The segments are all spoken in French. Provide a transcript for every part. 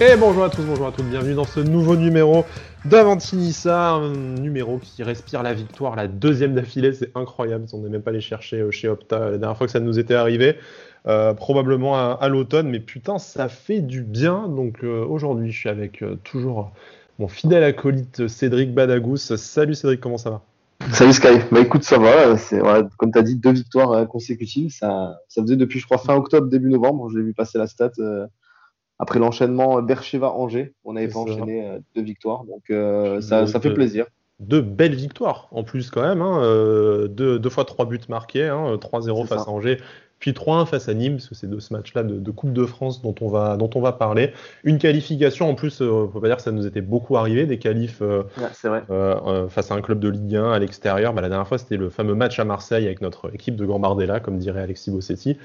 Et bonjour à tous, bonjour à toutes, bienvenue dans ce nouveau numéro d'Avantinissa, un numéro qui respire la victoire, la deuxième d'affilée, c'est incroyable, on n'est même pas allé chercher euh, chez Opta la dernière fois que ça nous était arrivé, euh, probablement à, l'automne, mais putain, ça fait du bien, donc euh, aujourd'hui je suis avec toujours mon fidèle acolyte Cédric Badagous. Salut Cédric, comment ça va? Salut Sky, bah écoute ça va, comme tu as dit deux victoires consécutives, ça, ça faisait depuis je crois fin octobre, début novembre, je l'ai vu passer la stat après l'enchaînement Bercheva-Angers, on avait pas enchaîné euh, deux victoires, donc euh, ça, ça, fait plaisir. Deux belles victoires en plus quand même, hein, euh, deux, deux, fois trois buts marqués, hein, 3-0 face à Angers, puis 3-1 face à Nîmes, parce que c'est de ce match-là de, Coupe de France dont on va, dont on va parler. Une qualification, en plus, euh, on peut pas dire que ça nous était beaucoup arrivé, des qualifs euh, euh, face à un club de Ligue 1 à l'extérieur. Bah, la dernière fois, c'était le fameux match à Marseille avec notre équipe de Gambardella, comme dirait Alexis Bossetti.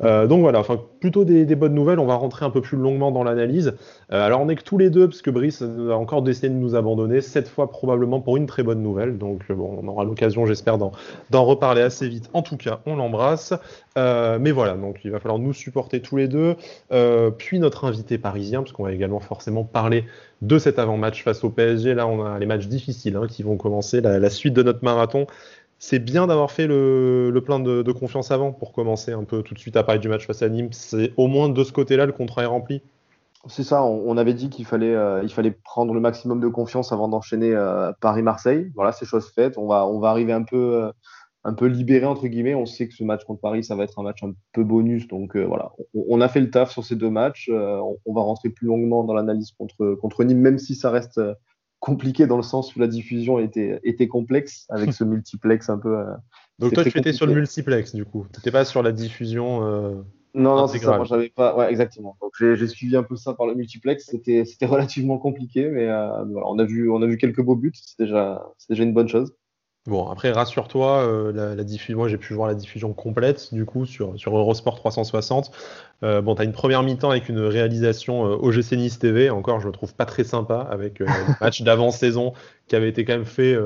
donc voilà, enfin, plutôt des, bonnes nouvelles. On va rentrer un peu plus longuement dans l'analyse. alors on est que tous les deux, parce que Brice a encore décidé de nous abandonner, cette fois probablement pour une très bonne nouvelle. Donc bon, on aura l'occasion, j'espère, d'en reparler assez vite. En tout cas, on l'embrasse. Euh, mais voilà, donc il va falloir nous supporter tous les deux, euh, puis notre invité parisien, parce qu'on va également forcément parler de cet avant-match face au PSG. Là, on a les matchs difficiles hein, qui vont commencer, la, suite de notre marathon. C'est bien d'avoir fait le, plein de, confiance avant pour commencer un peu tout de suite à parler du match face à Nîmes. C'est au moins de ce côté-là le contrat est rempli. C'est ça, on, avait dit qu'il fallait, euh, fallait prendre le maximum de confiance avant d'enchaîner Paris-Marseille. Voilà, c'est chose faite. On va arriver un peu un peu libéré entre guillemets. On sait que ce match contre Paris, ça va être un match un peu bonus. Donc euh, voilà, on, a fait le taf sur ces deux matchs. Euh, on, va rentrer plus longuement dans l'analyse contre, contre Nîmes, même si ça reste euh, compliqué dans le sens où la diffusion était, était complexe avec ce multiplex un peu. Donc toi, tu étais sur le multiplex du coup. Tu n'étais pas sur la diffusion. non, non, c'est ça. Moi, j'avais pas. Ouais, exactement. Donc j'ai suivi un peu ça par le multiplex. C'était relativement compliqué, mais voilà, on a vu on a vu quelques beaux buts. C'est déjà c'est déjà une bonne chose. Bon, après, rassure-toi, euh, la, moi j'ai pu voir la diffusion complète du coup sur, Eurosport 360. Euh, bon, tu as une première mi-temps avec une réalisation euh, OGC TV, encore je le trouve pas très sympa, avec le match d'avant-saison qui avait été quand même fait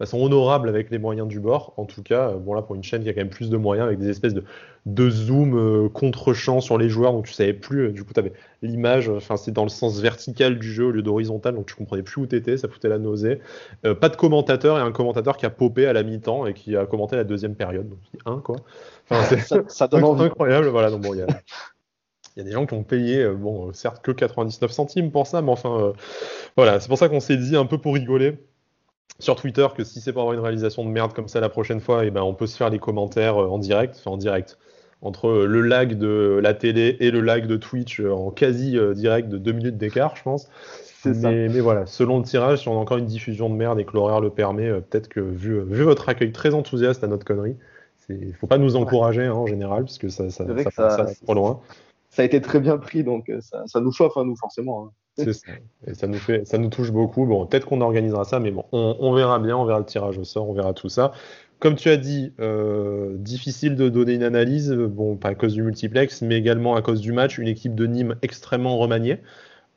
façon honorable avec les moyens du bord. En tout cas, bon là pour une chaîne qui a quand même plus de moyens avec des espèces de, de zoom euh, contre-champ sur les joueurs, donc tu savais plus. Euh, du coup, tu avais l'image, enfin c'est dans le sens vertical du jeu au lieu d'horizontal, donc tu comprenais plus où t'étais, ça foutait la nausée. Euh, pas de commentateur et un commentateur qui a popé à la mi-temps et qui a commenté la deuxième période, donc un quoi. Enfin, ça, ça donne incroyable. Voilà, donc bon, il y a. Il y a des gens qui ont payé, bon, certes que 99 centimes pour ça, mais enfin, voilà, c'est pour ça qu'on s'est dit un peu pour rigoler sur Twitter que si c'est pour avoir une réalisation de merde comme ça la prochaine fois, et eh ben on peut se faire les commentaires euh, en direct, enfin en direct, entre euh, le lag de la télé et le lag de Twitch euh, en quasi direct de deux minutes d'écart, je pense. Mais, mais, voilà, selon le tirage, si on a encore une diffusion de merde et que l'horaire le permet, peut-être que vu, vu, votre accueil très enthousiaste à notre connerie, il faut pas nous encourager hein, en général, parce que ça, ça, ça, ça, trop loin. Ça a été très bien pris, donc ça, nous chauffe, à hein, nous, forcément. Hein. C'est ça. Et ça nous, fait, ça nous touche beaucoup. Bon, peut-être qu'on organisera ça, mais bon, on, verra bien, on verra le tirage au sort, on verra tout ça. Comme tu as dit, euh, difficile de donner une analyse, bon, pas à cause du multiplex, mais également à cause du match, une équipe de Nîmes extrêmement remaniée.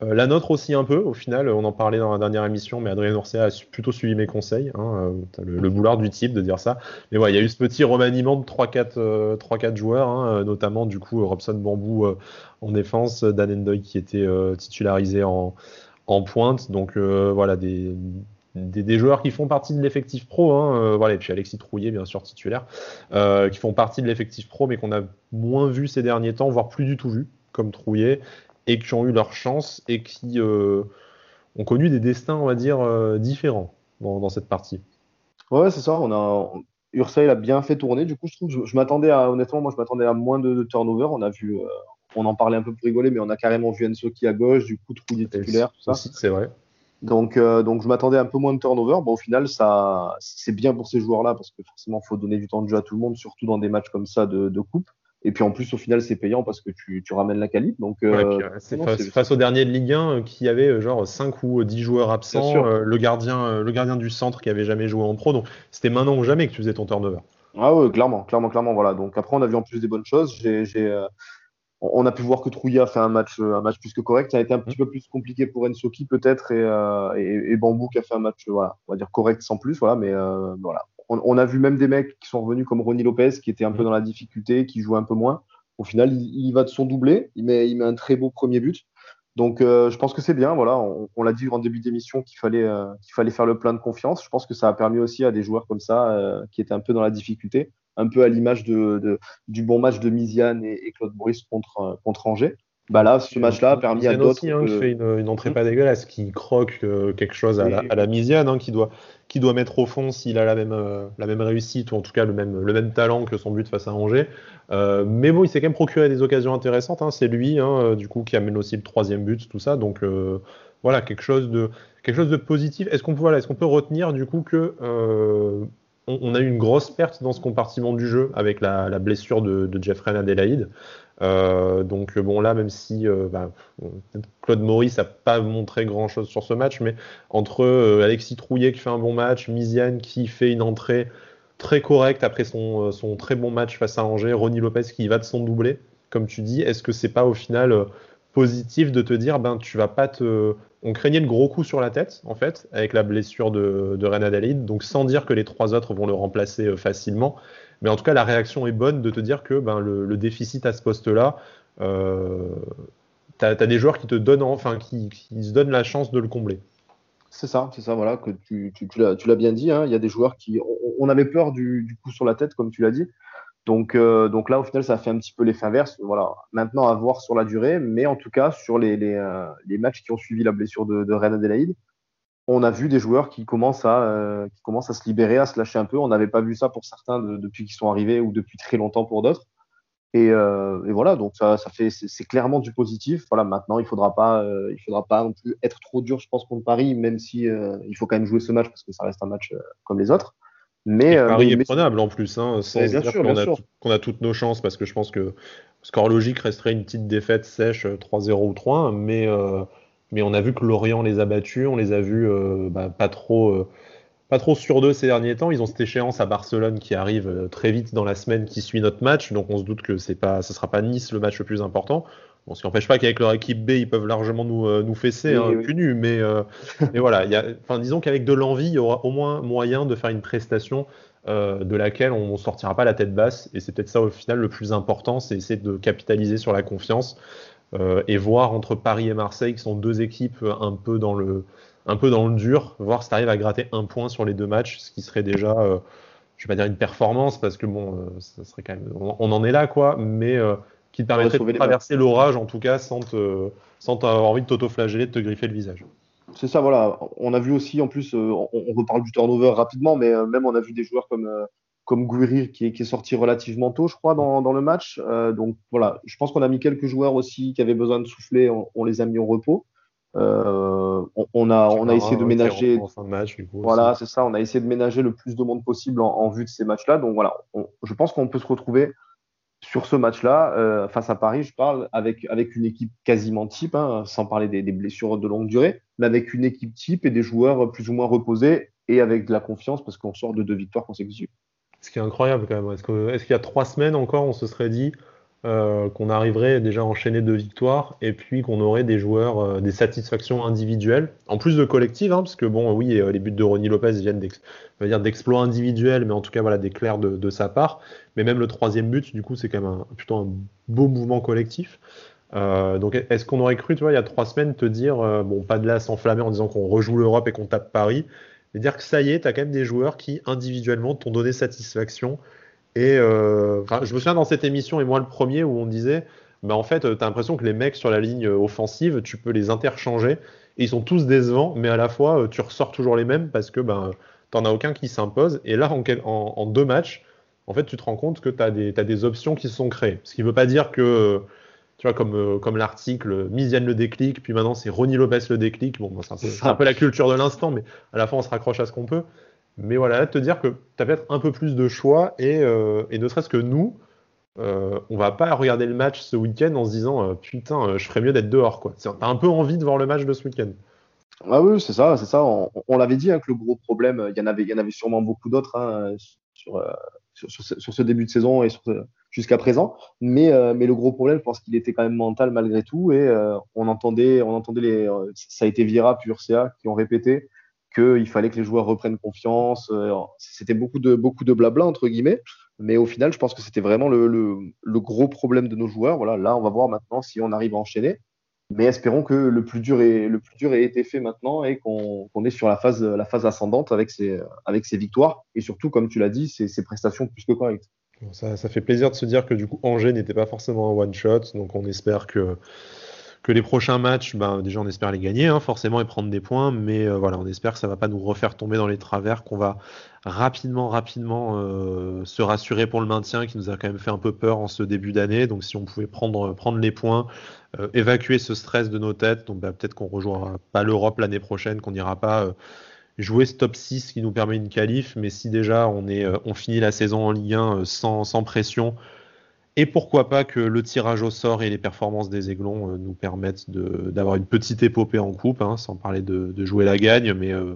Euh, la nôtre aussi un peu, au final, on en parlait dans la dernière émission, mais Adrien Orsea a plutôt suivi mes conseils. Hein, euh, le, boulard du type de dire ça. Mais voilà, il y a eu ce petit remaniement de 3-4 euh, joueurs, hein, notamment du coup Robson Bambou en défense, Dan Endoy qui était titularisé en, pointe. Donc voilà, des, des, joueurs qui font partie de l'effectif pro, hein, voilà, et puis Alexis Trouillet, bien sûr, titulaire, qui font partie de l'effectif pro, mais qu'on a moins vu ces derniers temps, voire plus du tout vu, comme Trouillet, et qui ont eu leur chance et qui euh, ont connu des destins, on va dire, euh, différents dans, cette partie. Ouais, c'est ça. On a Ursail a bien fait tourner. Du coup, je trouve, je, m'attendais à, honnêtement, moi, je m'attendais à moins de, turnover. On a vu, euh, on en parlait un peu pour rigoler, mais on a carrément vu Ensoki à gauche, du coup, Trouillet titulaire, tout ça. C'est vrai. Donc, donc je m'attendais à un peu moins de turnover. Bon, au final, ça, c'est bien pour ces joueurs-là parce que forcément, il faut donner du temps de jeu à tout le monde, surtout dans des matchs comme ça de, de coupe. Et puis en plus, au final, c'est payant parce que tu, tu ramènes la qualité. Donc, euh, c'est face, au dernier de Ligue 1 euh, qui avait euh, genre 5 ou 10 joueurs absents, le, gardien, le gardien du centre qui avait jamais joué en pro. Donc c'était maintenant ou jamais que tu faisais ton turnover. Ah ouais, clairement, clairement, clairement. Voilà. Donc après, on a vu en plus des bonnes choses. J'ai, on a pu voir que Trouillat a fait un match, un match plus que correct. Ça a été un petit mmh. peu plus compliqué pour Ensoki peut-être et, et, et, Bambou qui a fait un match, voilà, on va dire correct sans plus. Voilà, mais voilà on, a vu même des mecs qui sont revenus comme Ronnie Lopez, qui était un peu dans la difficulté, qui jouait un peu moins. Au final, il, va de son doublé, il met, il met un très beau premier but. Donc, je pense que c'est bien. Voilà, on, l'a dit en début d'émission qu'il fallait, qu'il fallait faire le plein de confiance. Je pense que ça a permis aussi à des joueurs comme ça, qui étaient un peu dans la difficulté, un peu à l'image de, du bon match de Miziane et, Claude Maurice contre, contre Angers, bah là, ce match-là a permis à d'autres. Hein, qui fait une, entrée pas dégueulasse, qui croque euh, quelque chose à, la, à la Misiane, hein, qui, doit, doit mettre au fond s'il a la même, euh, la même réussite, ou en tout cas le même, le même talent que son but face à Angers. Euh, mais bon, il s'est quand même procuré des occasions intéressantes. Hein. C'est lui, du coup, qui amène aussi le troisième but, tout ça. Donc voilà, quelque chose de, quelque chose de positif. Est-ce qu'on peut, voilà, est qu'on peut retenir du coup que on, a eu une grosse perte dans ce compartiment du jeu avec la, blessure de, de Jeffrey Adelaide? Euh, donc bon là, même si euh, bah, Claude Maurice n'a pas montré grand-chose sur ce match, mais entre euh, Alexis Trouillet qui fait un bon match, Miziane qui fait une entrée très correcte après son, très bon match face à Angers, Ronnie Lopez qui va de son doublé, comme tu dis, est-ce que c'est pas au final positif de te dire ben tu vas pas te on craignait le gros coup sur la tête en fait avec la blessure de, de donc sans dire que les trois autres vont le remplacer facilement mais en tout cas, la réaction est bonne de te dire que ben, le, déficit à ce poste-là, euh, tu as, des joueurs qui te donnent, enfin, qui, se donnent la chance de le combler. C'est ça, c'est ça, voilà, que tu, l'as bien dit. Hein. Il y a des joueurs qui. On, avait peur du, coup sur la tête, comme tu l'as dit. Donc, euh, donc là, au final, ça a fait un petit peu l'effet inverse. Voilà. Maintenant, à voir sur la durée, mais en tout cas, sur les, les, euh, matchs qui ont suivi la blessure de, de Reine Adélaïde, on a vu des joueurs qui commencent à, euh, qui commencent à se libérer, à se lâcher un peu. On n'avait pas vu ça pour certains depuis qu'ils sont arrivés ou depuis très longtemps pour d'autres. Et, euh, voilà, donc ça, ça fait, c'est clairement du positif. Voilà, maintenant il faudra pas, euh, il faudra pas non plus être trop dur, je pense, contre Paris, même si il faut quand même jouer ce match parce que ça reste un match comme les autres. Mais Paris est prenable en plus, hein, sans dire qu'on a, a, toutes nos chances, parce que je pense que score logique resterait une petite défaite sèche 3-0 ou 3-1, mais mais on a vu que Lorient les a battus, on les a vus euh, bah, pas trop. Euh, pas trop sur deux ces derniers temps. Ils ont cette échéance à Barcelone qui arrive euh, très vite dans la semaine qui suit notre match, donc on se doute que c'est pas, ce sera pas Nice le match le plus important. Bon, ce qui n'empêche pas qu'avec leur équipe B, ils peuvent largement nous, nous fesser, hein, nu, mais, mais voilà. Y a, disons qu'avec de l'envie, il y aura au moins moyen de faire une prestation de laquelle on ne sortira pas la tête basse. Et c'est peut-être ça au final le plus important, c'est essayer de capitaliser sur la confiance. Euh, et voir entre Paris et Marseille, qui sont deux équipes un peu dans le, un peu dans le dur, voir si tu arrives à gratter un point sur les deux matchs, ce qui serait déjà, euh, je vais pas dire une performance, parce que bon, euh, ça serait quand même, on, en est là, quoi, mais qui te permettrait de traverser l'orage, en tout cas, sans, te, sans avoir envie de t'auto-flageller, de te griffer le visage. C'est ça, voilà. On a vu aussi, en plus, on, on, reparle du turnover rapidement, mais même on a vu des joueurs comme comme Gouiri qui est, sorti relativement tôt, je crois, dans, le match. Euh, donc voilà, je pense qu'on a mis quelques joueurs aussi qui avaient besoin de souffler, on, les a mis au repos. Euh, on, a, on a essayé de ménager. voilà, c'est ça. On a essayé de ménager le plus de monde possible en, vue de ces matchs-là. Donc voilà, je pense qu'on peut se retrouver sur ce match-là euh, face à Paris. Je parle avec avec une équipe quasiment type, hein, sans parler des, des, blessures de longue durée, mais avec une équipe type et des joueurs plus ou moins reposés et avec de la confiance parce qu'on sort de deux victoires consécutives. Ce qui est incroyable quand même. Est-ce qu'il y a trois semaines encore, on se serait dit euh, qu'on arriverait déjà à enchaîner deux victoires et puis qu'on aurait des joueurs, euh, des satisfactions individuelles, en plus de collectives, hein, parce que bon, oui, euh, les buts de Ronnie Lopez viennent d'exploits individuels, mais en tout cas voilà, d'éclairs de, de, sa part. Mais même le troisième but, du coup, c'est quand même un, plutôt un beau mouvement collectif. donc, est-ce qu'on aurait cru, tu vois, il y a trois semaines, te dire, bon, pas de là s'enflammer en disant qu'on rejoue l'Europe et qu'on tape Paris, cest dire que ça y est, tu as quand même des joueurs qui individuellement t'ont donné satisfaction. Et euh, je me souviens dans cette émission, et moi le premier, où on disait, bah, en fait, tu as l'impression que les mecs sur la ligne offensive, tu peux les interchanger, et ils sont tous décevants, mais à la fois, euh, tu ressors toujours les mêmes parce que ben, tu n'en as aucun qui s'impose. Et là, en, en, deux matchs, en fait, tu te rends compte que tu as, as, des options qui se sont créées. Ce qui ne veut pas dire que tu vois, comme, euh, comme l'article, Misiane le déclic, puis maintenant c'est Ronnie Lopez le déclic. Bon, c'est un, peu la culture de l'instant, mais à la fin on se raccroche à ce qu'on peut. Mais voilà, là, te dire que tu as peut-être un peu plus de choix et, euh, et ne serait-ce que nous, euh, on va pas regarder le match ce week-end en se disant euh, putain, je ferais mieux d'être dehors. quoi. T'as un peu envie de voir le match de ce week-end. Ah oui, c'est ça, c'est ça. On, l'avait dit hein, que le gros problème, il y en avait, il y en avait sûrement beaucoup d'autres hein, sur, sur, ce début de saison et jusqu'à présent. Mais, euh, mais le gros problème, je pense qu'il était quand même mental malgré tout. Et euh, on entendait, on entendait les, euh, ça a été Vira puis Urcia qui ont répété qu'il fallait que les joueurs reprennent confiance. C'était beaucoup de, beaucoup de blabla, entre guillemets. Mais au final, je pense que c'était vraiment le, le, le, gros problème de nos joueurs. Voilà, là, on va voir maintenant si on arrive à enchaîner. Mais espérons que le plus dur, est, le plus dur ait été fait maintenant et qu'on est sur la phase, la phase ascendante avec ses, avec ses victoires et surtout, comme tu l'as dit, ses, prestations plus que correctes. Ça, ça, fait plaisir de se dire que du coup Angers n'était pas forcément un one shot, donc on espère que que les prochains matchs, ben, déjà on espère les gagner, hein, forcément et prendre des points, mais euh, voilà, on espère que ça va pas nous refaire tomber dans les travers, qu'on va rapidement, rapidement euh, se rassurer pour le maintien, qui nous a quand même fait un peu peur en ce début d'année. Donc si on pouvait prendre, prendre les points, euh, évacuer ce stress de nos têtes, donc ben, peut-être qu'on rejoindra pas l'Europe l'année prochaine, qu'on n'ira pas jouer ce top 6 qui nous permet une qualif, mais si déjà on, est, on finit la saison en Ligue 1 sans, sans pression, et pourquoi pas que le tirage au sort et les performances des Aiglons euh, nous permettent d'avoir une petite épopée en coupe, hein, sans parler de, jouer la gagne, mais euh,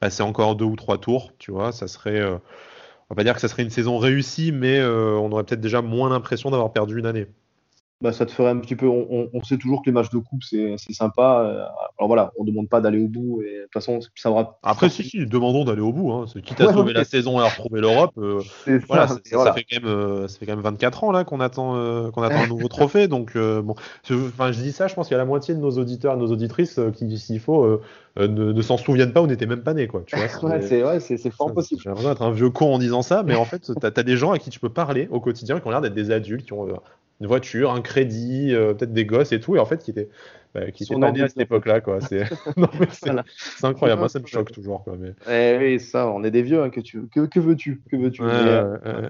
passer encore deux ou trois tours, tu vois, ça serait, euh, on va pas dire que ça serait une saison réussie, mais on aurait peut-être déjà moins l'impression d'avoir perdu une année bah, ça te ferait un petit peu. On, on, sait toujours que les matchs de coupe, c'est sympa. Euh, alors voilà, on ne demande pas d'aller au bout. Et de toute façon, ça aura. Après, si, si, demandons d'aller au bout. Hein. Quitte à sauver la saison et à retrouver l'Europe. Euh, voilà, ça, ça, fait quand même, euh, ça fait quand même 24 ans là qu'on attend, euh, qu'on attend un nouveau trophée. Donc, euh, bon, enfin, je dis ça, je pense qu'il y a la moitié de nos auditeurs et nos auditrices qui, s'il faut, ne, ne s'en souviennent pas ou n'étaient même pas nés. Quoi, tu vois, ouais, c'est ouais, fort possible. J'ai l'impression d'être un vieux con en disant ça, mais en fait, tu as, as, des gens à qui tu peux parler au quotidien qui ont l'air d'être des adultes, qui ont une voiture, un crédit, euh, peut-être des gosses et tout, et en fait qui était bah, qui était pas à cette époque-là, quoi. C'est incroyable, moi ça me choque toujours, quoi. Mais... Eh oui, ça, on est des vieux, hein, que tu que, que veux-tu, que veux-tu? Euh,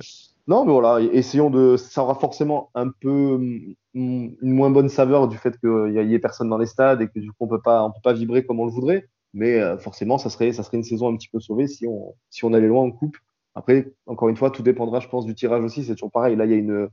Non, mais voilà, essayons de, ça aura forcément un peu mm, une moins bonne saveur du fait qu'il y, ait personne dans les stades et que du coup on peut pas, on peut pas vibrer comme on le voudrait, mais euh, forcément ça serait, ça serait une saison un petit peu sauvée si on, si on allait loin en coupe. Après, encore une fois, tout dépendra, je pense, du tirage aussi. C'est toujours pareil. Là, il y a une,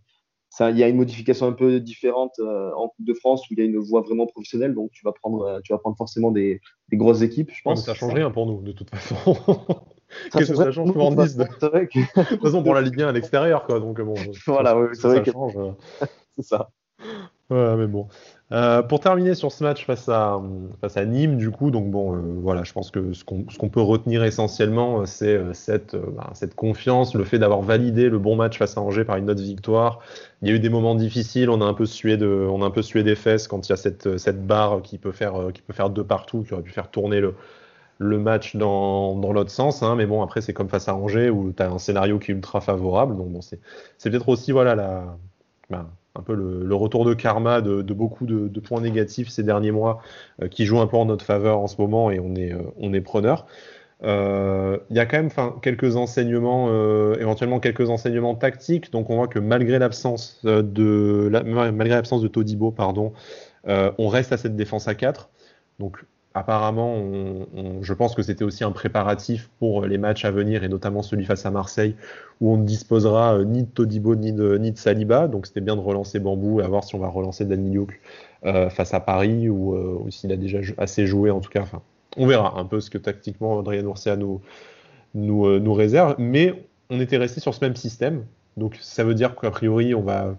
il y a une modification un peu différente euh, en Coupe de France où il y a une voie vraiment professionnelle, donc tu vas prendre, euh, tu vas prendre forcément des, des grosses équipes, je pense. ça change rien pour nous, de toute façon. Qu'est-ce que ça change pour Nice de... de toute façon, pour la Ligue 1 à l'extérieur, quoi. Donc bon. Voilà, c'est vrai que change. Euh. c'est ça. Ouais, mais bon. Euh, pour terminer sur ce match face à, face à Nîmes, du coup, donc bon, euh, voilà, je pense que ce qu'on peut retenir essentiellement, euh, c'est cette, bah, cette confiance, le fait d'avoir validé le bon match face à Angers par une autre victoire. Il y a eu des moments difficiles, on a un peu sué, de, on a un peu sué des fesses quand il y a cette, cette barre qui peut, faire, qui peut faire deux partout, qui aurait pu faire tourner le, le match dans, dans l'autre sens. Hein, mais bon, après, c'est comme face à Angers où tu as un scénario qui est ultra favorable. Donc bon, c'est peut-être aussi voilà, la. Bah, un peu le, retour de karma de, beaucoup de, points négatifs ces derniers mois euh, qui jouent un peu en notre faveur en ce moment et on est, euh, on est preneur. Euh, il y a quand même quelques enseignements, éventuellement quelques enseignements tactiques. Donc on voit que malgré l'absence de, malgré l'absence de Todibo, pardon, on reste à cette défense à 4. Donc apparemment, je pense que c'était aussi un préparatif pour les matchs à venir, et notamment celui face à Marseille, où on ne disposera euh, ni de Todibo ni de, ni de Saliba. Donc c'était bien de relancer Bambou et à voir si on va relancer Danilo euh, face à Paris, ou, euh, s'il a déjà assez joué en tout cas. On verra un peu ce que tactiquement Adrien nous, nous, nous réserve. Mais on était resté sur ce même système. Donc ça veut dire qu'a priori, on va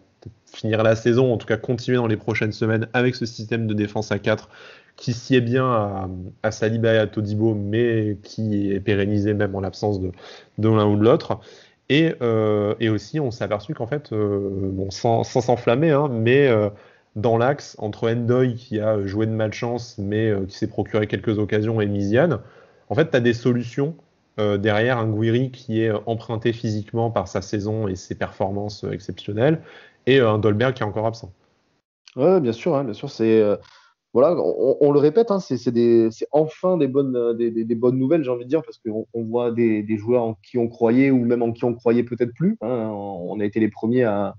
finir la saison, en tout cas continuer dans les prochaines semaines avec ce système de défense à 4 qui sied bien à, Saliba et à Todibo, mais qui est pérennisé même en l'absence de, l'un ou de l'autre. Et, euh, aussi, on s'est aperçu qu'en fait, euh, bon, sans s'enflammer, hein, mais euh, dans l'axe, entre Endoy qui a joué de malchance, mais qui s'est procuré quelques occasions, et Misiane, en fait, tu as des solutions derrière un Guiri qui est emprunté physiquement par sa saison et ses performances exceptionnelles, et un Dolberg qui est encore absent. Ouais, bien sûr, hein, bien sûr, c'est voilà, on, le répète, hein, c'est enfin des bonnes, euh, des, bonnes nouvelles, j'ai envie de dire, parce qu'on on voit des, des, joueurs en qui on croyait ou même en qui on croyait peut-être plus. Hein. On a été les premiers à,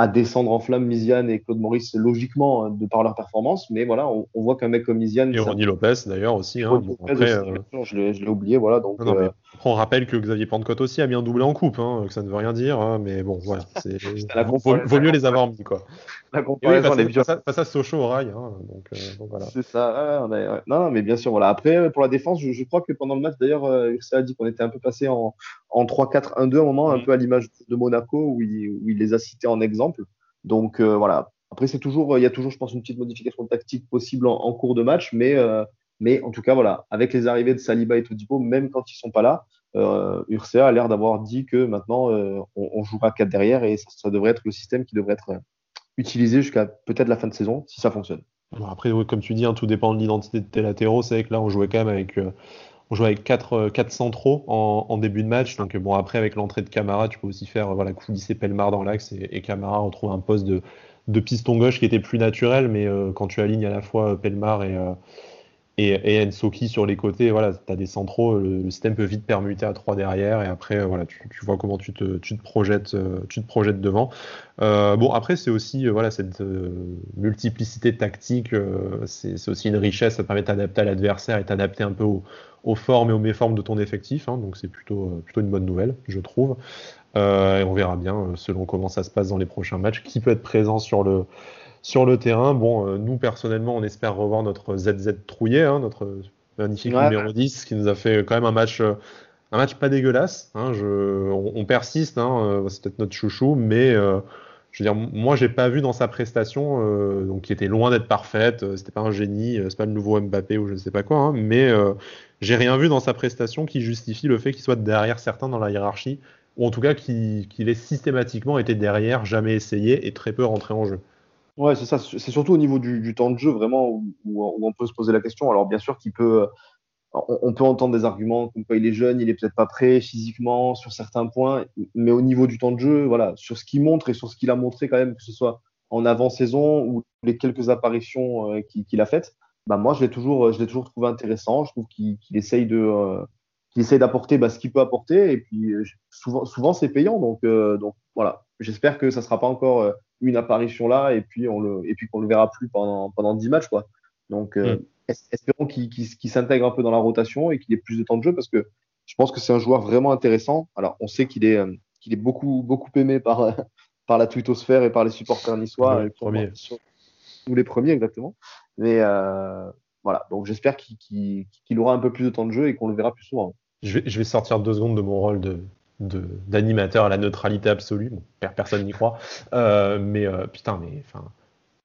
à descendre en flamme Misiane et Claude Maurice logiquement euh, de par leur performance, mais voilà, on, voit qu'un mec comme Misiane. Et Ronnie Lopez d'ailleurs aussi. Hein, après, euh, je l'ai oublié, voilà. Donc, euh, on rappelle que Xavier Pentecôte aussi a bien doublé en coupe, hein, que ça ne veut rien dire, hein, mais bon, voilà. vaut, vaut, mieux les avoir mis, quoi. La comparaison, oui, face, face, à Sochaux au rail, hein, donc, donc, voilà. C'est ça, non, non, mais bien sûr, voilà. Après, pour la défense, je, je crois que pendant le match, d'ailleurs, ça a dit qu'on était un peu passé en, en 3-4-1-2 à un moment, un mm. peu à l'image de Monaco, où il, où il les a cités en exemple. Donc euh, voilà. Après, c'est toujours, il y a toujours, je pense, une petite modification tactique possible en, cours de match, mais, euh, mais en tout cas, voilà, avec les arrivées de Saliba et Todibo, même quand ils sont pas là, euh, Urcea a l'air d'avoir dit que maintenant euh, on, on, jouera 4 derrière et ça, ça, devrait être le système qui devrait être utilisé jusqu'à peut-être la fin de saison si ça fonctionne. après, comme tu dis, hein, tout dépend de l'identité de tes latéraux. C'est vrai que là, on jouait quand même avec, euh, on jouait avec 4, 4 centraux en, début de match. Donc, bon, après, avec l'entrée de Camara, tu peux aussi faire voilà, coulisser Pelmar dans l'axe et, et, Camara retrouve un poste de, de, piston gauche qui était plus naturel. Mais quand tu alignes à la fois Pelmar et, et, et Ensoki sur les côtés, voilà, tu as des centraux, le, système peut vite permuter à 3 derrière, et après, euh, voilà, tu, vois comment tu te, tu te, projettes, euh, tu te devant. Euh, bon, après, c'est aussi voilà, cette multiplicité tactique, c'est aussi une richesse, ça permet d'adapter à l'adversaire et t'adapter un peu aux, formes et aux méformes de ton effectif, hein, donc c'est plutôt, plutôt une bonne nouvelle, je trouve. et on verra bien, selon comment ça se passe dans les prochains matchs, qui peut être présent sur le sur le terrain, bon, euh, nous personnellement, on espère revoir notre ZZ Trouillet, hein, notre magnifique numéro 10, qui nous a fait quand même un match, euh, un match pas dégueulasse. Hein, je, on, persiste, hein, euh, c'est peut-être notre chouchou, mais je veux dire, moi, j'ai pas vu dans sa prestation, donc qui était loin d'être parfaite. c'était pas un génie, c'est pas le nouveau Mbappé ou je ne sais pas quoi, hein, mais j'ai rien vu dans sa prestation qui justifie le fait qu'il soit derrière certains dans la hiérarchie, ou en tout cas qu'il ait systématiquement été derrière, jamais essayé et très peu rentré en jeu. Ouais, c'est ça. C'est surtout au niveau du, temps de jeu vraiment où, on peut se poser la question. Alors bien sûr qu'il peut, on, peut entendre des arguments comme quoi il est jeune, il est peut-être pas prêt physiquement sur certains points, mais au niveau du temps de jeu, voilà, sur ce qu'il montre et sur ce qu'il a montré quand même, que ce soit en avant-saison ou les quelques apparitions euh, qu'il a faites, bah moi je l'ai toujours, je l'ai toujours trouvé intéressant. Je trouve qu'il essaye de, euh, qu'il essaye d'apporter bah, ce qu'il peut apporter et puis euh, souvent, souvent c'est payant. Donc, donc voilà, j'espère que ça sera pas encore une apparition là et puis on le et puis qu'on le verra plus pendant pendant 10 matchs quoi. Donc euh, mm. espérons qu'il s'intègre un peu dans la rotation et qu'il ait plus de temps de jeu parce que je pense que c'est un joueur vraiment intéressant. Alors on sait qu'il est euh, qu'il est beaucoup beaucoup aimé par par la twittosphère et par les supporters niçois les premiers. ou les premiers exactement. Mais euh, voilà, donc j'espère qu'il aura un peu plus de temps de jeu et qu'on le verra plus souvent. Je vais, je vais sortir deux secondes de mon rôle de, d'animateur à la neutralité absolue. Bon, personne n'y croit. Euh, mais euh, putain, mais enfin,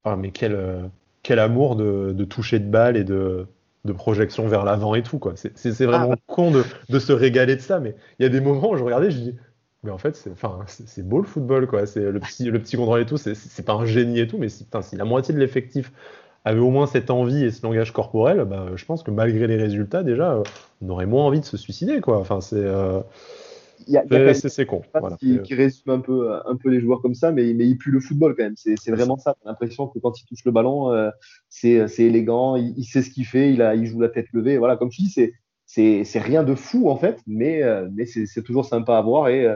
oh, mais quel, euh, quel amour de, de, toucher de balle et de, de projection vers l'avant et tout quoi. C'est vraiment ah, con de, de, se régaler de ça. Mais il y a des moments où je regardais, je dis, mais en fait, c'est beau le football quoi. C'est le petit, le petit contrôle et tout. C'est pas un génie et tout, mais si, putain, si la moitié de l'effectif avait au moins cette envie et ce langage corporel, bah, je pense que malgré les résultats, déjà, on aurait moins envie de se suicider quoi. Enfin, c'est c'est con. Qui, qui, résume un peu, un peu les joueurs comme ça, mais, mais il pue le football quand même. C'est vraiment ça. T'as l'impression que quand il touche le ballon, euh, c'est élégant, il, sait ce qu'il fait, il, a, il joue la tête levée. Voilà, comme tu dis, c'est rien de fou en fait, mais, euh, mais c'est toujours sympa à voir et euh,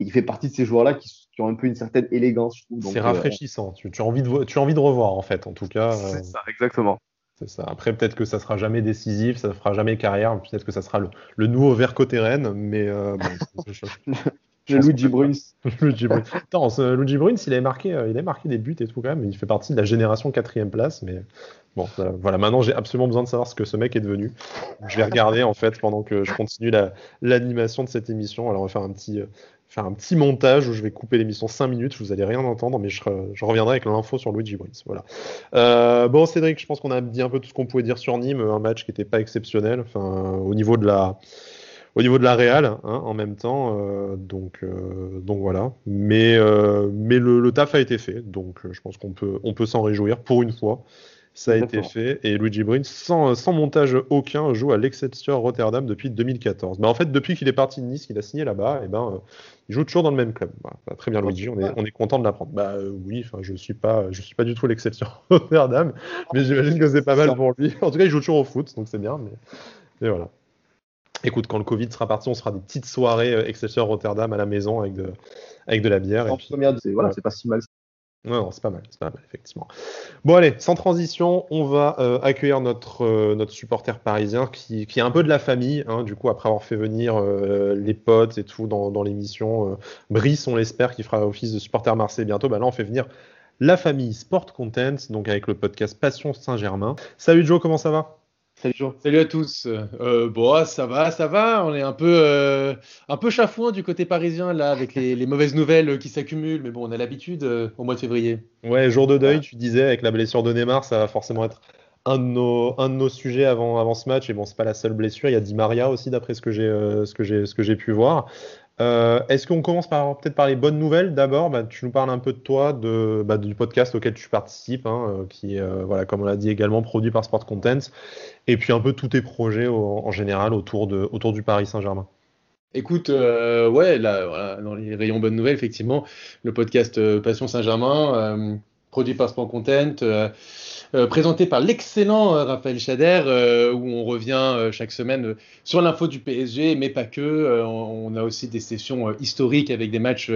il fait partie de ces joueurs-là qui, qui, ont un peu une certaine élégance. C'est rafraîchissant. Tu, tu, as envie de, tu as envie de revoir en fait, en tout cas. C'est ça, exactement. Ça. Après, peut-être que ça sera jamais décisif, ça ne fera jamais carrière. Peut-être que ça sera le, le nouveau Vercotteren, mais euh, bon, je, Luigi Bruns. Luigi Bruns. Attends, Luigi il avait marqué, euh, il avait marqué des buts et tout quand même. Il fait partie de la génération quatrième place, mais bon, voilà. Maintenant, j'ai absolument besoin de savoir ce que ce mec est devenu. Je vais regarder en fait pendant que je continue l'animation de cette émission. Alors, on va faire un petit, euh, faire un petit montage où je vais couper l'émission 5 minutes, vous allez rien entendre, mais je, reviendrai avec l'info sur Luigi Bruns. Voilà. Euh, bon, Cédric, je pense qu'on a dit un peu tout ce qu'on pouvait dire sur Nîmes, un match qui n'était pas exceptionnel, enfin, au niveau de la, au niveau de la Real, hein, en même temps. Euh, donc, euh, donc voilà. Mais, mais le, le, taf a été fait, donc je pense qu'on peut, on peut s'en réjouir pour une fois. Ça a été fait. Et Luigi Bruns, sans, sans, montage aucun, joue à l'Excelsior Rotterdam depuis 2014. Mais en fait, depuis qu'il est parti de Nice, qu'il a signé là-bas, et eh ben, il joue toujours dans le même club. Bah, très bien, Luigi, on est, on est content de l'apprendre. Bah euh, oui, je suis pas, je suis pas du tout l'Excelsior Rotterdam, mais j'imagine que c'est pas mal pour lui. En tout cas, il joue toujours au foot, donc c'est bien. Mais, mais voilà. Écoute, quand le Covid sera parti, on sera des petites soirées euh, Excelsior Rotterdam à la maison avec de, avec de la bière. En première, voilà, c'est pas si mal. Non, c'est pas mal, c'est pas mal, effectivement. Bon, allez, sans transition, on va euh, accueillir notre, euh, notre supporter parisien qui, qui, est un peu de la famille, hein, du coup, après avoir fait venir euh, les potes et tout dans, dans l'émission. Brice, on l'espère, qui fera office de supporter Marseille bientôt. Bah là, on fait venir la famille Sport Content, donc avec le podcast Passion Saint-Germain. Salut Joe, comment ça va? Salut, à tous. Euh, bon, ah, ça va, ça va. On est un peu, euh, un peu chafouin du côté parisien là, avec les, mauvaises nouvelles qui s'accumulent. Mais bon, on a l'habitude euh, au mois de février. Ouais, jour de deuil. Tu disais avec la blessure de Neymar, ça va forcément être un de nos, un de nos sujets avant, avant ce match. Et bon, c'est pas la seule blessure. Il y a Di Maria aussi, d'après ce que j'ai, ce que j'ai, ce que j'ai pu voir. Euh, est-ce qu'on commence par peut-être par les bonnes nouvelles d'abord? Bah, Tu nous parles un peu de toi, de, bah, du podcast auquel tu participes, hein, euh, qui est, euh, voilà, comme on l'a dit, également produit par Sport Content, et puis un peu tous tes projets en général autour, de, autour du Paris Saint-Germain. Écoute, ouais, là, voilà, dans les rayons bonnes nouvelles, effectivement, le podcast Passion Saint-Germain, produit par Sport Content. Euh, présenté par l'excellent euh, Raphaël Chader, euh, où on revient chaque semaine sur l'info du PSG, mais pas que. on a aussi des sessions historiques avec des matchs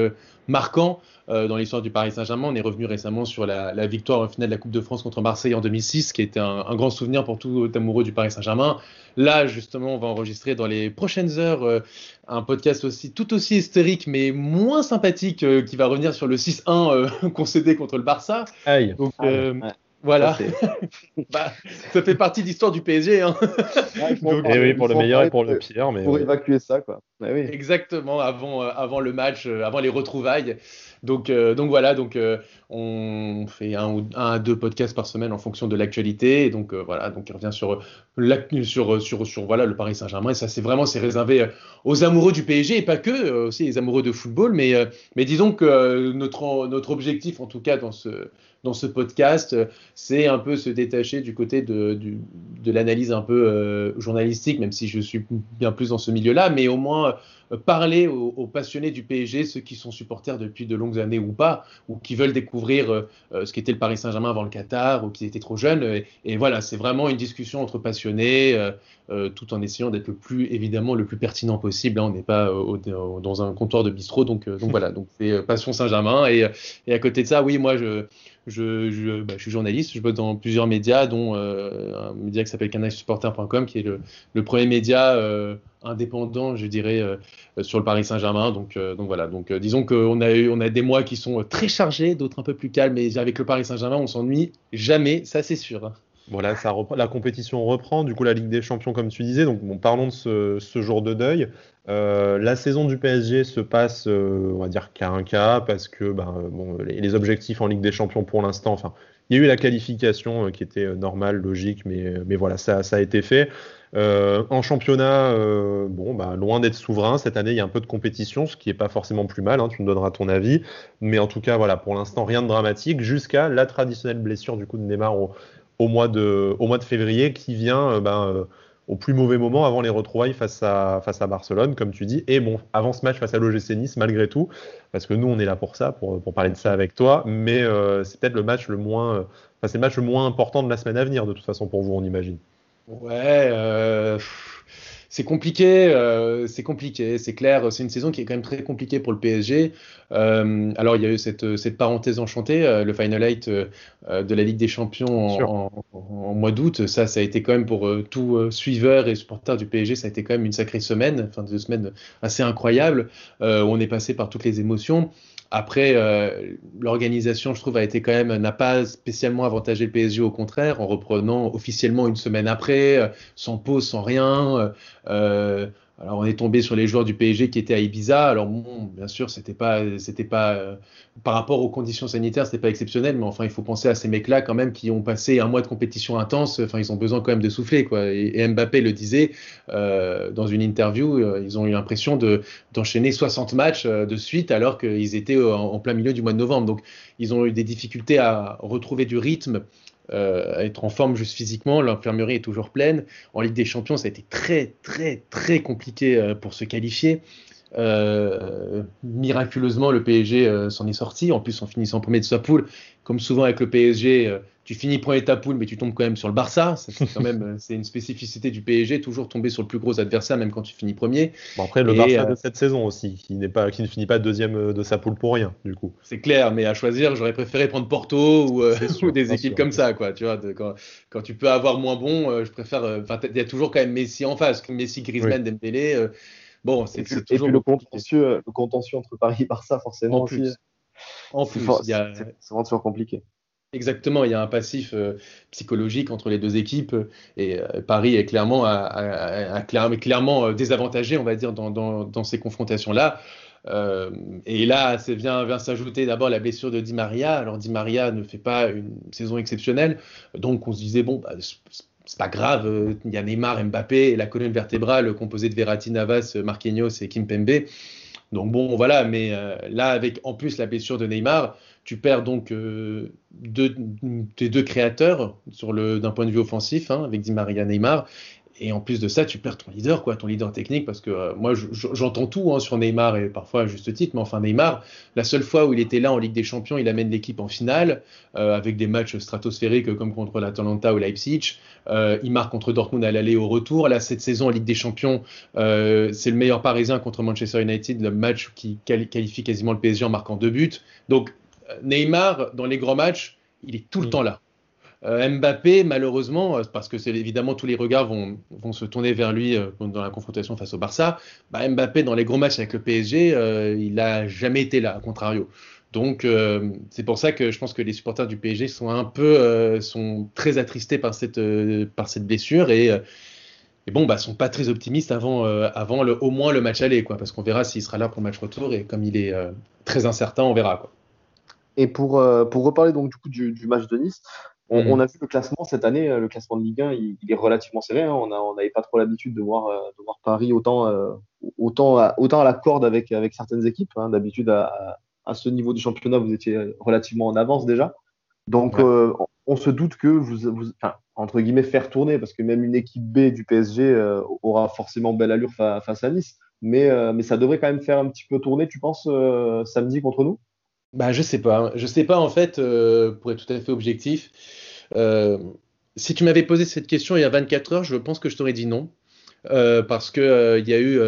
marquants dans l'histoire du Paris Saint-Germain. On est revenu récemment sur la, victoire en finale de la Coupe de France contre Marseille en 2006, qui était un, un grand souvenir pour tout amoureux du Paris Saint-Germain. Là, justement, on va enregistrer dans les prochaines heures un podcast aussi tout aussi historique, mais moins sympathique, qui va revenir sur le 6-1 concédé contre le Barça. Aïe. Donc, voilà. bah, ça fait partie de l'histoire du PSG. Hein. Donc, et eh oui, pour le meilleur et pour le pire. Mais pour évacuer ça, quoi. Oui. Exactement, avant, euh, avant le match, euh, avant les retrouvailles. Donc, euh, donc voilà, donc on fait un ou un à deux podcasts par semaine en fonction de l'actualité. Et donc voilà, donc il revient sur sur sur sur voilà le Paris Saint-Germain. Et ça, c'est vraiment c'est réservé aux amoureux du PSG et pas que, aussi les amoureux de football. Mais mais disons que notre notre objectif, en tout cas dans ce dans ce podcast, c'est un peu se détacher du côté de, de l'analyse un peu euh, journalistique, même si je suis bien plus dans ce milieu-là, mais au moins euh, parler aux, passionnés du PSG, ceux qui sont supporters depuis de longues années ou pas, ou qui veulent découvrir euh, ce qu'était le Paris Saint-Germain avant le Qatar, ou qui étaient trop jeunes. Et, voilà, c'est vraiment une discussion entre passionnés, tout en essayant d'être le plus, évidemment, le plus pertinent possible. Hein. on n'est pas dans un comptoir de bistrot, donc, donc voilà, donc c'est Passion Saint-Germain. Et, et, à côté de ça, oui, moi, je, bah, je, suis journaliste, je bosse dans plusieurs médias, dont euh, un média qui s'appelle canalsupporter.com, qui est le, premier média euh, indépendant, je dirais, euh, sur le Paris Saint-Germain. Donc, donc voilà. Donc disons qu'on a eu, on a des mois qui sont très chargés, d'autres un peu plus calmes, mais avec le Paris Saint-Germain, on s'ennuie jamais, ça c'est sûr. Voilà, la compétition reprend, du coup la Ligue des Champions comme tu disais, donc parlons de ce, jour de deuil. Euh, la saison du PSG se passe, euh, on va dire qu'à un cas, parce que ben, les, objectifs en Ligue des Champions pour l'instant, enfin, il y a eu la qualification euh, qui était normale, logique, mais, voilà, ça, ça a été fait. en championnat, bah, loin d'être souverain, cette année il y a un peu de compétition, ce qui n'est pas forcément plus mal, hein, tu me donneras ton avis, mais en tout cas, voilà, pour l'instant rien de dramatique, jusqu'à la traditionnelle blessure du coup de Neymar au mois, de, au mois de février qui vient ben, au plus mauvais moment avant les retrouvailles face à, face à Barcelone, comme tu dis. Et bon, avant ce match face à l'OGC Nice, malgré tout, parce que nous, on est là pour ça, pour, parler de ça avec toi, mais euh, c'est peut-être le match le moins, c'est le match le moins important de la semaine à venir, de toute façon, pour vous, on imagine. Ouais, euh, c'est compliqué, euh, c'est compliqué, c'est clair. C'est une saison qui est quand même très compliquée pour le PSG. Euh, alors il y a eu cette, cette parenthèse enchantée, euh, le Final Eight de la Ligue des Champions en, mois d'août. Ça, ça a été quand même pour tout suiveur et supporter du PSG, ça a été quand même une sacrée semaine, enfin deux semaines assez incroyables. où on est passé par toutes les émotions. Après, euh, l'organisation, je trouve, a été quand même n'a pas spécialement avantagé le PSG, au contraire, en reprenant officiellement une semaine après, euh, sans pause, sans rien. Euh, alors on est tombé sur les joueurs du PSG qui étaient à Ibiza. Alors bon, bien sûr, c'était pas, c'était pas euh, par rapport aux conditions sanitaires, c'était pas exceptionnel, mais enfin il faut penser à ces mecs-là quand même qui ont passé un mois de compétition intense. Enfin ils ont besoin quand même de souffler quoi. Et, Mbappé le disait euh, dans une interview, euh, ils ont eu l'impression de d'enchaîner 60 matchs de suite alors qu'ils étaient en, plein milieu du mois de novembre. Donc ils ont eu des difficultés à retrouver du rythme euh, être en forme juste physiquement. L'infirmerie est toujours pleine. En Ligue des Champions, ça a été très, très, très compliqué euh, pour se qualifier. Euh, miraculeusement, le PSG s'en est sorti. En plus, en finissant premier de sa poule, comme souvent avec le PSG, tu finis premier ta poule, mais tu tombes quand même sur le Barça. C'est quand même euh, c'est une spécificité du PSG, toujours tomber sur le plus gros adversaire, même quand tu finis premier. Bon après le Barça de euh, cette saison aussi, qui n'est pas, qui ne finit pas deuxième euh, de sa poule pour rien, du coup. C'est clair, mais à choisir, j'aurais préféré prendre Porto ou, des équipes comme ça, quoi. Tu vois, quand, tu peux avoir moins bon, je préfère. Il y a toujours quand même Messi en face, Messi, Griezmann, Dembélé. bon, c'est toujours. Et puis le contentieux, le contentieux entre Paris et Barça, forcément en plus. En plus, c'est vraiment toujours compliqué. Exactement, il y a un passif euh, psychologique entre les deux équipes et euh, Paris est clairement, euh, désavantagé, on va dire, dans, ces confrontations-là. et là, vient, vient s'ajouter d'abord la blessure de Di Maria. Alors Di Maria ne fait pas une saison exceptionnelle, donc on se disait bon, bah, c'est pas grave, il y a Neymar, Mbappé et la colonne vertébrale composée de Verratti, Navas, Marquinhos et Kimpembe Donc bon, voilà, mais là, avec en plus la blessure de Neymar, tu perds donc deux, tes deux créateurs d'un point de vue offensif, hein, avec Di Maria Neymar, et en plus de ça, tu perds ton leader, quoi, ton leader technique, parce que euh, moi, j'entends tout hein, sur Neymar et parfois à juste titre, mais enfin Neymar, la seule fois où il était là en Ligue des Champions, il amène l'équipe en finale euh, avec des matchs stratosphériques comme contre l'Atalanta ou Leipzig. Euh, il marque contre Dortmund à l'aller au retour. Là, cette saison en Ligue des Champions, c'est le meilleur Parisien contre Manchester United, le match qui qualifie quasiment le PSG en marquant deux buts. Donc Neymar, dans les grands matchs, il est tout le mm. temps là. Euh, Mbappé, malheureusement, euh, parce que c'est évidemment tous les regards vont, vont, se tourner vers lui euh, dans la confrontation face au Barça. Bah, Mbappé, dans les gros matchs avec le PSG, il n'a jamais été là, à contrario. Donc c'est pour ça que je pense que les supporters du PSG sont un peu, sont très attristés par cette, par cette blessure et, et bon, bah, sont pas très optimistes avant, avant le, au moins le match aller, quoi, parce qu'on verra s'il sera là pour le match retour et comme il est très incertain, on verra, quoi. Et pour, pour reparler donc du coup du, du match de Nice, on, mm. a vu le classement cette année, euh, le classement de Ligue 1, il, est relativement serré. Hein. On n'avait pas trop l'habitude de voir, euh, de voir Paris autant, euh, autant, à, autant à la corde avec, avec certaines équipes. Hein. D'habitude, à, à, ce niveau du championnat, vous étiez relativement en avance déjà. Donc, on, se doute que vous, vous enfin, entre guillemets, faire tourner, parce que même une équipe B du PSG aura forcément belle allure face à Nice. Mais, mais ça devrait quand même faire un petit peu tourner, tu penses, samedi contre nous? Bah, je sais pas. Je sais pas, en fait, pour être tout à fait objectif. Euh, si tu m'avais posé cette question il y a 24 heures, je pense que je t'aurais dit non. Euh, parce qu'il euh, il y a eu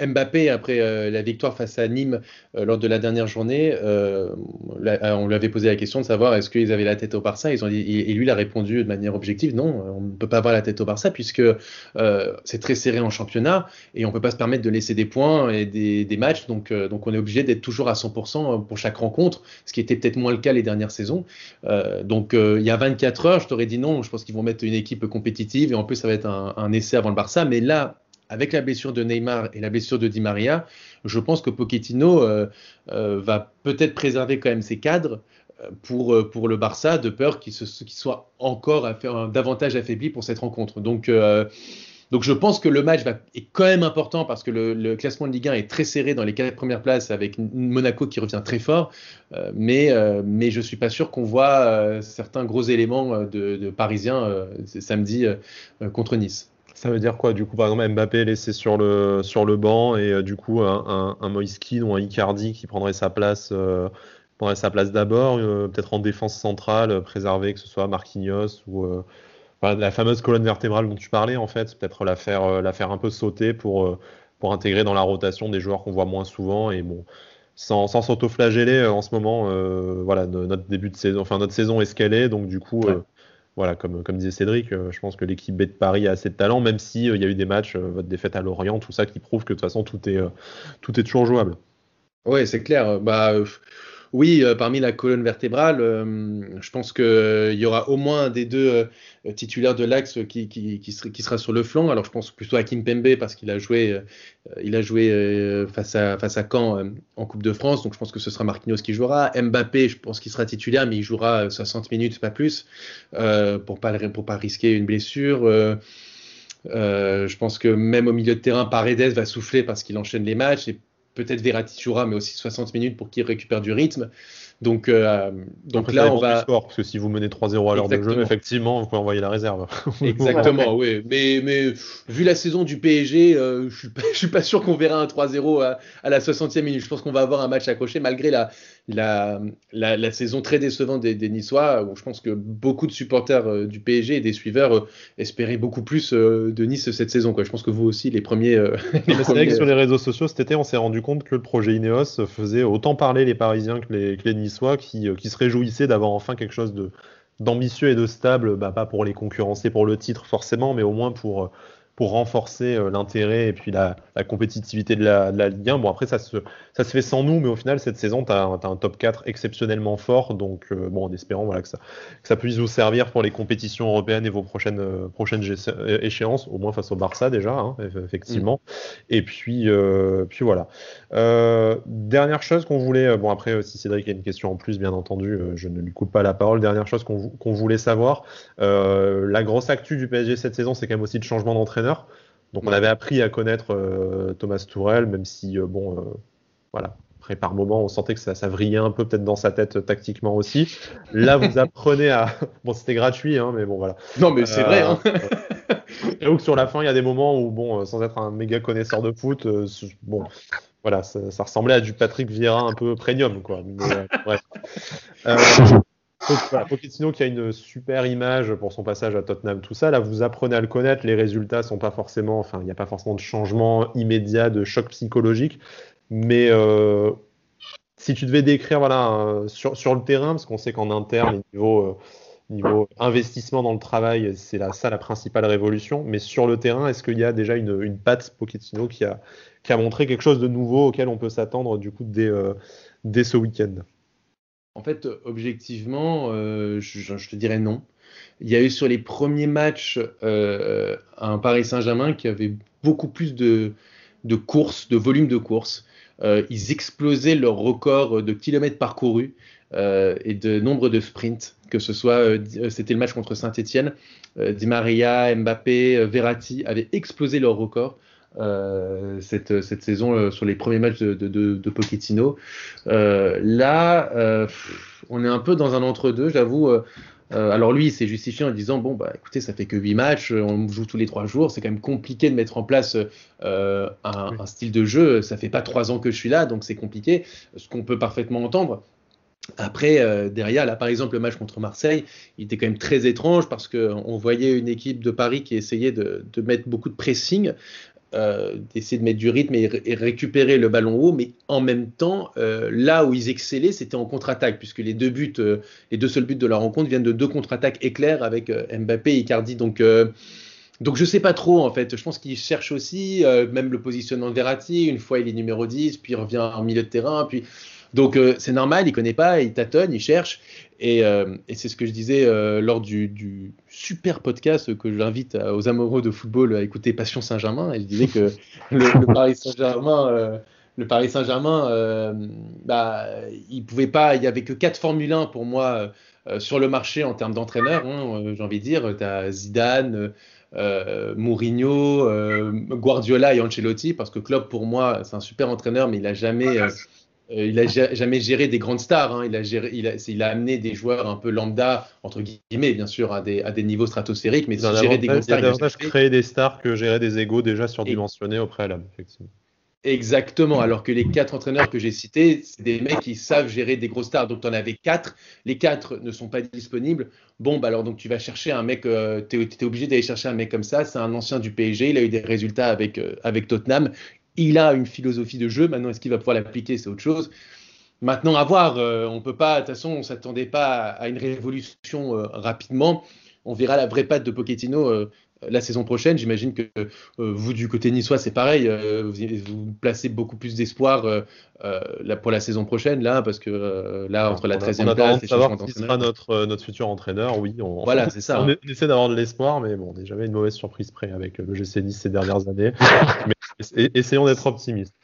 Mbappé, après euh, la victoire face à Nîmes euh, lors de la dernière journée, euh, on lui avait posé la question de savoir est-ce qu'ils avaient la tête au Barça. Ils ont dit, et lui, il a répondu de manière objective non, on ne peut pas avoir la tête au Barça puisque c'est très serré en championnat et on ne peut pas se permettre de laisser des points et des, matchs. Donc, on est obligé d'être toujours à 100% pour chaque rencontre, ce qui était peut-être moins le cas les dernières saisons. donc il y a 24 heures, je t'aurais dit non. Je pense qu'ils vont mettre une équipe compétitive et en plus, ça va être un essai avant le Barça. Mais là, avec la blessure de Neymar et la blessure de Di Maria, je pense que Pochettino euh, euh, va peut-être préserver quand même ses cadres euh, pour, pour le Barça, de peur qu'il soit encore davantage affaibli pour cette rencontre. Donc, donc je pense que le match est quand même important parce que le, classement de Ligue 1 est très serré dans les quatre premières places avec Monaco qui revient très fort, mais, mais je ne suis pas sûr qu'on voit certains gros éléments de, de Parisiens samedi contre Nice. Ça veut dire quoi Du coup, par exemple, Mbappé laissé sur le, sur le banc et euh, du coup, un, un, ou un Icardi qui prendrait sa place, euh, prendrait sa place d'abord, euh, peut-être en défense centrale, préserver que ce soit Marquinhos ou la fameuse colonne vertébrale dont tu parlais, en fait, peut-être la faire, la faire un peu sauter pour, pour intégrer dans la rotation des joueurs qu'on voit moins souvent et bon. Sans s'auto-flageller en ce moment, voilà, notre début de saison, enfin notre saison est ce qu'elle est, donc du coup, voilà, comme, disait Cédric, euh, je pense que l'équipe B de Paris a assez de talent, même s'il euh, y a eu des matchs, euh, votre défaite à Lorient, tout ça qui prouve que de toute façon tout est, tout est toujours jouable. Oui, c'est clair. Bah, oui, euh, parmi la colonne vertébrale, euh, je pense qu'il euh, y aura au moins des deux titulaires de l'axe qui, sera sur le flanc. Alors je pense plutôt à Kim Pembe parce qu'il a joué, face, à, Caen en Coupe de France. Donc je pense que ce sera Marquinhos qui jouera. Mbappé, je pense qu'il sera titulaire, mais il jouera 60 minutes, pas plus, pour pas pas risquer une blessure. je pense que même au milieu de terrain, Paredes va souffler parce qu'il enchaîne les matchs. Peut-être Verratti jouera, mais aussi 60 minutes pour qu'il récupère du rythme. Donc, euh, donc là, on va. Sport, parce que si vous menez 3-0 à l'heure de jeu, effectivement, vous pouvez envoyer la réserve. Exactement, oui. Mais, mais vu la saison du PSG, euh, je ne suis, pas sûr qu'on verra un 3-0 à, à, la 60e minute. Je pense qu'on va avoir un match accroché, malgré la, la, la, saison très décevante des, des, Niçois, où je pense que beaucoup de supporters euh, du PSG et des suiveurs euh, espéraient beaucoup plus euh, de Nice cette saison. Quoi. Je pense que vous aussi, les premiers. c'est vrai que sur les réseaux sociaux cet été, on s'est rendu compte que le projet Ineos faisait autant parler les Parisiens que les, que les Niçois, qui, qui, se réjouissaient d'avoir enfin quelque chose de d'ambitieux et de stable, bah, pas pour les concurrencer pour le titre forcément, mais au moins pour pour renforcer euh, l'intérêt et puis la, compétitivité de la, Ligue 1. Bon, après, ça se, ça se fait sans nous, mais au final, cette saison, tu as, un top 4 exceptionnellement fort. Donc, euh, bon, en espérant voilà, que, ça, que ça puisse vous servir pour les compétitions européennes et vos prochaines, euh, prochaines échéances, au moins face au Barça déjà, hein, effectivement. Et puis, puis voilà. dernière chose qu'on voulait, bon, après, si Cédric a une question en plus, bien entendu, je ne lui coupe pas la parole. Dernière chose qu'on voulait savoir, la grosse actu du PSG cette saison, c'est quand même aussi le changement d'entraîneur. Donc on avait appris à connaître Thomas Tourel, même si bon, voilà, après, par moment, on sentait que ça, ça vrillait un peu peut-être dans sa tête tactiquement aussi. Là, vous apprenez à. Bon, c'était gratuit, hein, mais bon, voilà. Non, mais c'est vrai. Hein. J'avoue que sur la fin, il y a des moments où, bon, sans être un méga connaisseur de foot, bon, voilà, ça, ressemblait à du Patrick Vieira un peu premium, quoi. Mais, bref. Euh, Pochettino qui a une super image pour son passage à Tottenham, tout ça. Là, vous apprenez à le connaître. Les résultats sont pas forcément, enfin, il n'y a pas forcément de changement immédiat, de choc psychologique. Mais euh, si tu devais décrire, voilà, sur, le terrain, parce qu'on sait qu'en interne, niveau, euh, niveau investissement dans le travail, c'est là, ça la principale révolution. Mais sur le terrain, est-ce qu'il y a déjà une, une patte Pochettino qui a, qui a montré quelque chose de nouveau auquel on peut s'attendre du coup dès, euh, dès ce week-end? En fait, objectivement, je, te dirais non. Il y a eu sur les premiers matchs un Paris Saint-Germain qui avait beaucoup plus de, courses, de volume de courses. Euh, ils explosaient leur record de kilomètres parcourus euh, et de nombre de sprints, que ce soit, euh, c'était le match contre Saint-Etienne, Di Maria, Mbappé, Verratti avaient explosé leur record. Cette, cette, saison sur les premiers matchs de, de, de, Pochettino. là, on est un peu dans un entre-deux, j'avoue. Euh, alors lui, il s'est justifié en disant bon bah écoutez, ça fait que 8 matchs, on joue tous les 3 jours, c'est quand même compliqué de mettre en place euh, un, style de jeu. Ça fait pas 3 ans que je suis là, donc c'est compliqué. Ce qu'on peut parfaitement entendre. Après, euh, derrière, là, par exemple, le match contre Marseille, il était quand même très étrange parce qu'on voyait une équipe de Paris qui essayait de, de mettre beaucoup de pressing, euh, d'essayer de mettre du rythme et, récupérer le ballon haut, mais en même temps, euh, là où ils excellaient, c'était en contre-attaque, puisque les deux buts, euh, les deux seuls buts de la rencontre viennent de deux contre-attaques éclairs avec Mbappé et Icardi. Donc, donc je sais pas trop en fait. Je pense qu'ils cherchent aussi, même le positionnement de Verratti. Une fois il est numéro 10, puis il revient en milieu de terrain, puis donc c'est normal, il connaît pas, il tâtonne, il cherche. Euh, et, c'est ce que je disais euh, lors du, super podcast que j'invite aux amoureux de football à écouter Passion Saint-Germain. Et je disais que le, Paris Saint-Germain, euh, le Paris Saint-Germain, bah, il pouvait pas, il y avait que quatre Formule 1 pour moi sur le marché en termes d'entraîneurs. Hein, j'ai envie de dire, tu as Zidane. Mourinho, Guardiola et Ancelotti, parce que Klopp pour moi c'est un super entraîneur, mais il a jamais euh, il a jamais géré des grandes stars. Hein. Il, a géré, il, a, il, a, amené des joueurs un peu lambda, entre guillemets, bien sûr, à des, à des niveaux stratosphériques, mais il gérer des grandes stars. Il a davantage créer des stars que gérer des égaux déjà surdimensionnés au préalable, effectivement. Exactement, alors que les quatre entraîneurs que j'ai cités, c'est des mecs qui savent gérer des grosses stars. Donc tu en avais quatre, les quatre ne sont pas disponibles. Bon, bah alors donc tu vas chercher un mec, euh, tu es, obligé d'aller chercher un mec comme ça. C'est un ancien du PSG, il a eu des résultats avec, euh, avec Tottenham. Il a une philosophie de jeu. Maintenant, est-ce qu'il va pouvoir l'appliquer? C'est autre chose. Maintenant, à voir. Euh, on peut pas. De toute façon, on s'attendait pas à une révolution euh, rapidement. On verra la vraie patte de Pochettino euh, la saison prochaine. J'imagine que euh, vous, du côté niçois, c'est pareil. Euh, vous, vous, placez beaucoup plus d'espoir pour la saison prochaine, là, parce que là, entre la 13e place et savoir qui sera notre, notre futur entraîneur, oui. On, voilà, c'est ça. On, essaie d'avoir de l'espoir, mais bon, on n'est jamais une mauvaise surprise près avec le GC Nice ces dernières années. mais essayons d'être optimistes.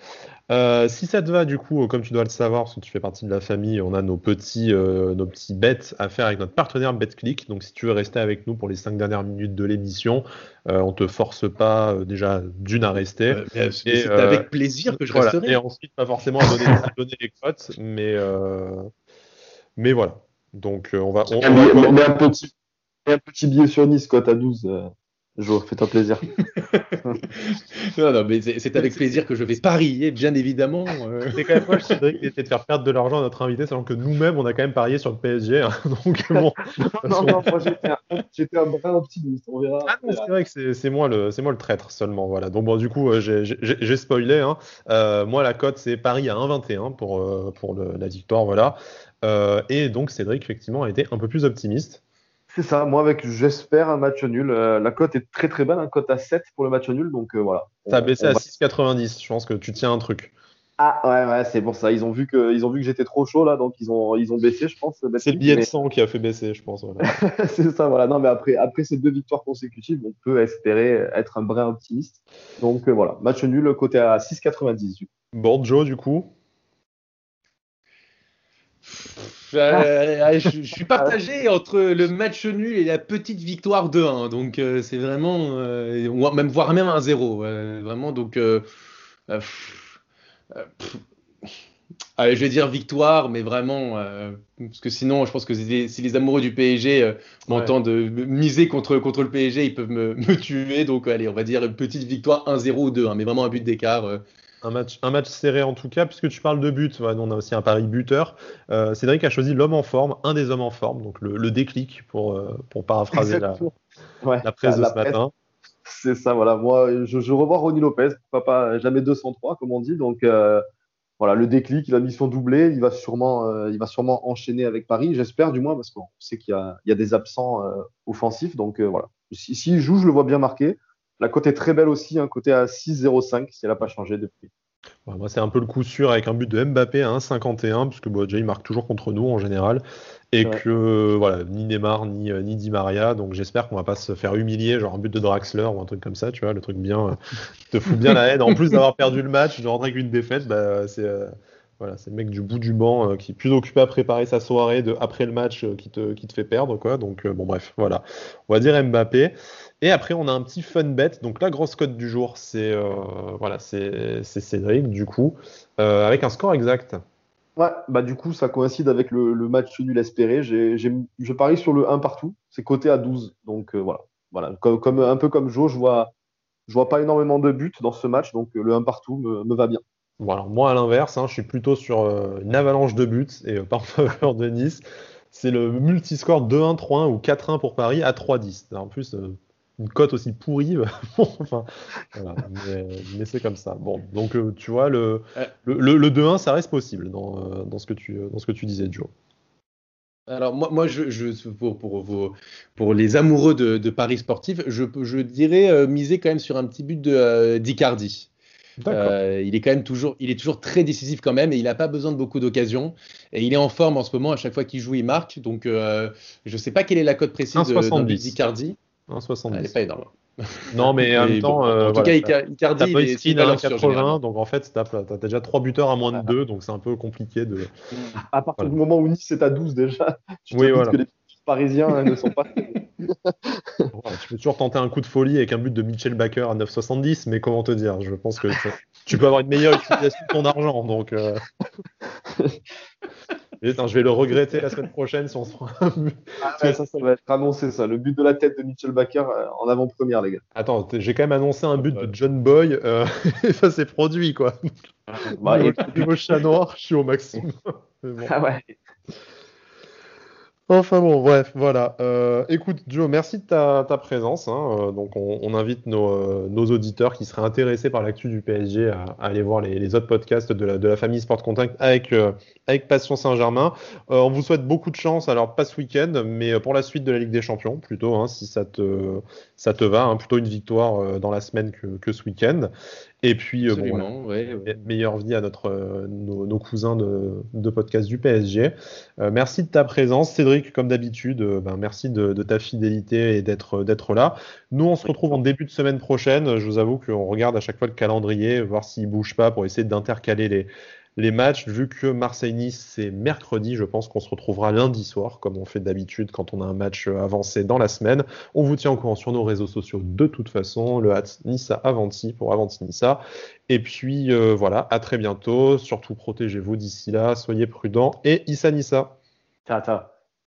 Euh, si ça te va, du coup, comme tu dois le savoir, parce que tu fais partie de la famille, on a nos petits, euh, nos petits bets à faire avec notre partenaire BetClick. Donc, si tu veux rester avec nous pour les cinq dernières minutes de l'émission, euh, on te force pas euh, déjà d'une à rester. c'est avec plaisir que je resterai. Et ensuite, pas forcément à donner, donner les cotes, mais, mais voilà. Donc, on va. On, on un petit, un petit billet sur Nice, cote à 12. Jo, fais-toi plaisir. non, non, mais c'est avec plaisir que je vais parier, bien évidemment. Euh. C'est quand même moche, Cédric, d'essayer de faire perdre de l'argent à notre invité, sachant que nous-mêmes, on a quand même parié sur le PSG. Hein. donc, bon. non, non, moi, j'étais un, vrai optimiste. On verra. Ah, c'est vrai que c'est moi, le, moi le traître seulement. Voilà. Donc, bon, du coup, euh, j'ai spoilé. Hein. Euh, moi, la cote, c'est Paris à 1,21 pour, pour le, la victoire. Voilà. et donc, Cédric, effectivement, a été un peu plus optimiste. C'est ça, moi avec j'espère un match nul. Euh, la cote est très très belle, un hein, cote à 7 pour le match nul, donc euh, voilà. Ça a baissé à 6,90, je pense que tu tiens un truc. Ah ouais, ouais, c'est pour ça. Ils ont vu que, ils ont vu que j'étais trop chaud là, donc ils ont, ils ont baissé, je pense. C'est le billet de 100 qui a fait baisser, je pense. c'est ça, voilà. Non, mais après, après ces deux victoires consécutives, on peut espérer être un brin optimiste. Donc euh, voilà, match nul, côté à 6,90. Bon, Joe, du coup je, suis partagé entre le match nul et la petite victoire 2-1. Donc c'est vraiment, même voire même un 0. vraiment, donc Allez, je vais dire victoire, mais vraiment, euh, parce que sinon, je pense que si les, amoureux du PSG euh, m'entendent miser contre, contre le PSG, ils peuvent me, me, tuer. Donc, allez, on va dire petite victoire 1-0 ou 2, hein, mais vraiment un but d'écart. Euh. Un match, un match serré en tout cas, puisque tu parles de but, on a aussi un pari buteur. Cédric a choisi l'homme en forme, un des hommes en forme, donc le, déclic pour, pour paraphraser la, la, presse de ce matin. C'est ça, voilà. Moi, je, je, revois Ronnie Lopez, pas jamais 203, comme on dit. Donc, voilà, le déclic, il a mis son doublé, il va sûrement, euh, il va sûrement enchaîner avec Paris, j'espère du moins, parce qu'on sait qu'il y, a des absents euh, offensifs. Donc euh, voilà, s'il si, joue, je le vois bien marqué. La cote est très belle aussi, un côté à 6,05 si elle n'a pas changé depuis. moi, c'est un peu le coup sûr avec un but de Mbappé à 1,51, puisque bon, déjà, il marque toujours contre nous en général. Et que voilà ni Neymar ni euh, ni Di Maria. Donc j'espère qu'on va pas se faire humilier genre un but de Draxler ou un truc comme ça tu vois le truc bien euh, te fout bien la haine. En plus d'avoir perdu le match de rentrer avec une défaite bah, c'est euh, voilà c'est le mec du bout du banc qui est plus occupé à préparer sa soirée de après le match qui te qui te fait perdre quoi. Donc bon bref voilà. On va dire Mbappé et après on a un petit fun bet donc la grosse cote du jour c'est voilà c'est Cédric du coup avec un score exact Ouais, bah du coup, ça coïncide avec le, match nul espéré. je parie sur le 1 partout. C'est coté à 12. Donc euh, voilà. voilà. Comme, un peu comme Joe, je vois, je vois pas énormément de buts dans ce match. Donc le 1 partout me, va bien. Bon, moi, à l'inverse, hein, je suis plutôt sur euh, une avalanche de buts et euh, pas en faveur de Nice. C'est le multiscore 2-1, 3-1 ou 4-1 pour Paris à 3-10. En plus, une cote aussi pourrie. enfin, voilà. mais, c'est comme ça. Bon, donc euh, tu vois, le, le, le, 2-1, ça reste possible dans, euh, dans, ce que tu, dans ce que tu disais, Joe. Alors moi, moi je, je pour, pour, vos, pour, les amoureux de, de Paris sportif, je, je dirais euh, miser quand même sur un petit but de d'Icardi. il est quand même toujours, il est toujours très décisif quand même et il n'a pas besoin de beaucoup d'occasions et il est en forme en ce moment. À chaque fois qu'il joue, il marque. Donc je ne sais pas quelle est la cote précise d'Icardi. 1,70. Elle n'est pas énorme. Non, mais en même temps, en tout cas, Icardi, il est skin à 80, donc en fait, tu as, déjà 3 buteurs à moins de 2, donc c'est un peu compliqué de. À partir du moment où Nice est à 12 déjà, tu te oui, voilà. que les Parisiens hein, ne sont pas. tu peux toujours tenter un coup de folie avec un but de Mitchell Baker à 9,70, mais comment te dire Je pense que tu peux avoir une meilleure utilisation de ton argent, donc. Euh... je vais le regretter la semaine prochaine si on se prend un ah ça, ça va être annoncé, ça. Le but de la tête de Mitchell Baker euh, en avant-première, les gars. Attends, j'ai quand même annoncé un but de John Boy. Euh, et ça s'est produit, quoi. Bah, niveau, chat noir, je suis au maximum. Ah ouais. Enfin bon, bref, voilà. Euh, écoute, Joe, merci de ta, présence. Hein. Euh, donc, on, invite euh, nos, auditeurs qui seraient intéressés par l'actu du PSG à, aller voir les, autres podcasts de la, famille Sport Contact avec, avec Passion Saint-Germain. on vous souhaite beaucoup de chance. Alors, pas ce week-end, mais pour la suite de la Ligue des Champions, plutôt, hein, si ça te, ça te va. Hein. plutôt une victoire dans la semaine que, que ce week-end. Et puis, euh, bon, meilleure vie à notre, euh, nos, cousins de, de, podcast du PSG. Euh, merci de ta présence, Cédric, comme d'habitude. Ben, merci de, ta fidélité et d'être là. Nous, on se retrouve en début de semaine prochaine. Je vous avoue qu'on regarde à chaque fois le calendrier, voir s'il bouge pas pour essayer d'intercaler les, les matchs, vu que Marseille-Nice, c'est mercredi, je pense qu'on se retrouvera lundi soir, comme on fait d'habitude quand on a un match avancé dans la semaine. On vous tient au courant sur nos réseaux sociaux de toute façon, le hat Nissa Avanti pour Avanti Nissa. Et puis euh, voilà, à très bientôt. Surtout protégez-vous d'ici là, soyez prudents et Issa Nissa. Ciao.